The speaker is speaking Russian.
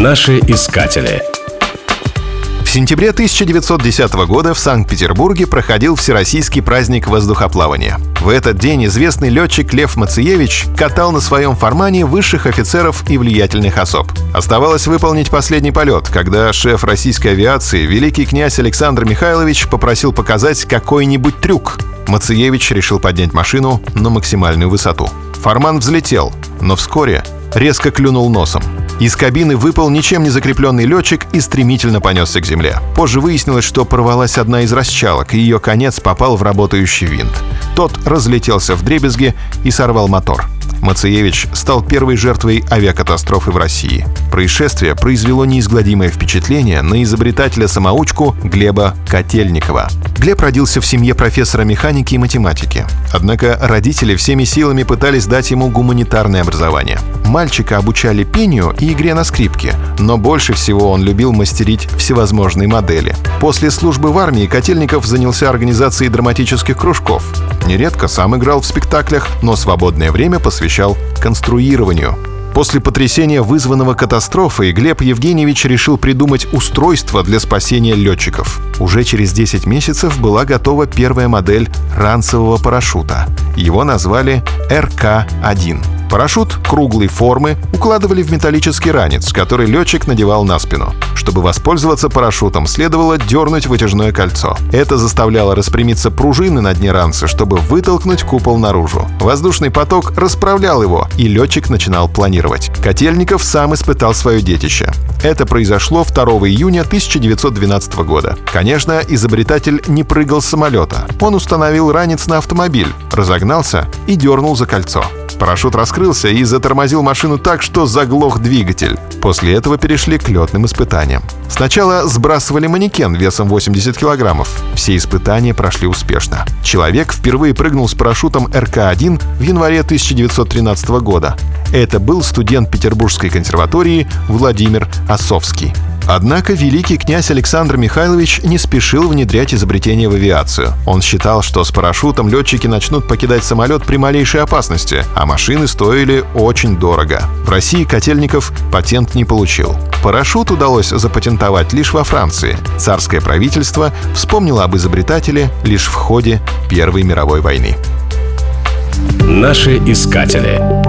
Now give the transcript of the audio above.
Наши искатели. В сентябре 1910 года в Санкт-Петербурге проходил Всероссийский праздник воздухоплавания. В этот день известный летчик Лев Мациевич катал на своем формане высших офицеров и влиятельных особ. Оставалось выполнить последний полет, когда шеф российской авиации, великий князь Александр Михайлович, попросил показать какой-нибудь трюк. Мациевич решил поднять машину на максимальную высоту. Форман взлетел, но вскоре резко клюнул носом. Из кабины выпал ничем не закрепленный летчик и стремительно понесся к земле. Позже выяснилось, что порвалась одна из расчалок, и ее конец попал в работающий винт. Тот разлетелся в дребезги и сорвал мотор. Мациевич стал первой жертвой авиакатастрофы в России. Происшествие произвело неизгладимое впечатление на изобретателя-самоучку Глеба Котельникова. Глеб родился в семье профессора механики и математики. Однако родители всеми силами пытались дать ему гуманитарное образование. Мальчика обучали пению и игре на скрипке, но больше всего он любил мастерить всевозможные модели. После службы в армии Котельников занялся организацией драматических кружков. Нередко сам играл в спектаклях, но свободное время посвящал конструированию. После потрясения, вызванного катастрофой, Глеб Евгеньевич решил придумать устройство для спасения летчиков. Уже через 10 месяцев была готова первая модель ранцевого парашюта. Его назвали РК-1. Парашют круглой формы укладывали в металлический ранец, который летчик надевал на спину. Чтобы воспользоваться парашютом, следовало дернуть вытяжное кольцо. Это заставляло распрямиться пружины на дне ранца, чтобы вытолкнуть купол наружу. Воздушный поток расправлял его, и летчик начинал планировать. Котельников сам испытал свое детище. Это произошло 2 июня 1912 года. Конечно, изобретатель не прыгал с самолета. Он установил ранец на автомобиль, разогнался и дернул за кольцо. Парашют раскрылся и затормозил машину так, что заглох двигатель. После этого перешли к летным испытаниям. Сначала сбрасывали манекен весом 80 килограммов. Все испытания прошли успешно. Человек впервые прыгнул с парашютом РК-1 в январе 1913 года. Это был студент Петербургской консерватории Владимир Осовский. Однако великий князь Александр Михайлович не спешил внедрять изобретение в авиацию. Он считал, что с парашютом летчики начнут покидать самолет при малейшей опасности, а машины стоили очень дорого. В России Котельников патент не получил. Парашют удалось запатентовать лишь во Франции. Царское правительство вспомнило об изобретателе лишь в ходе Первой мировой войны. Наши искатели.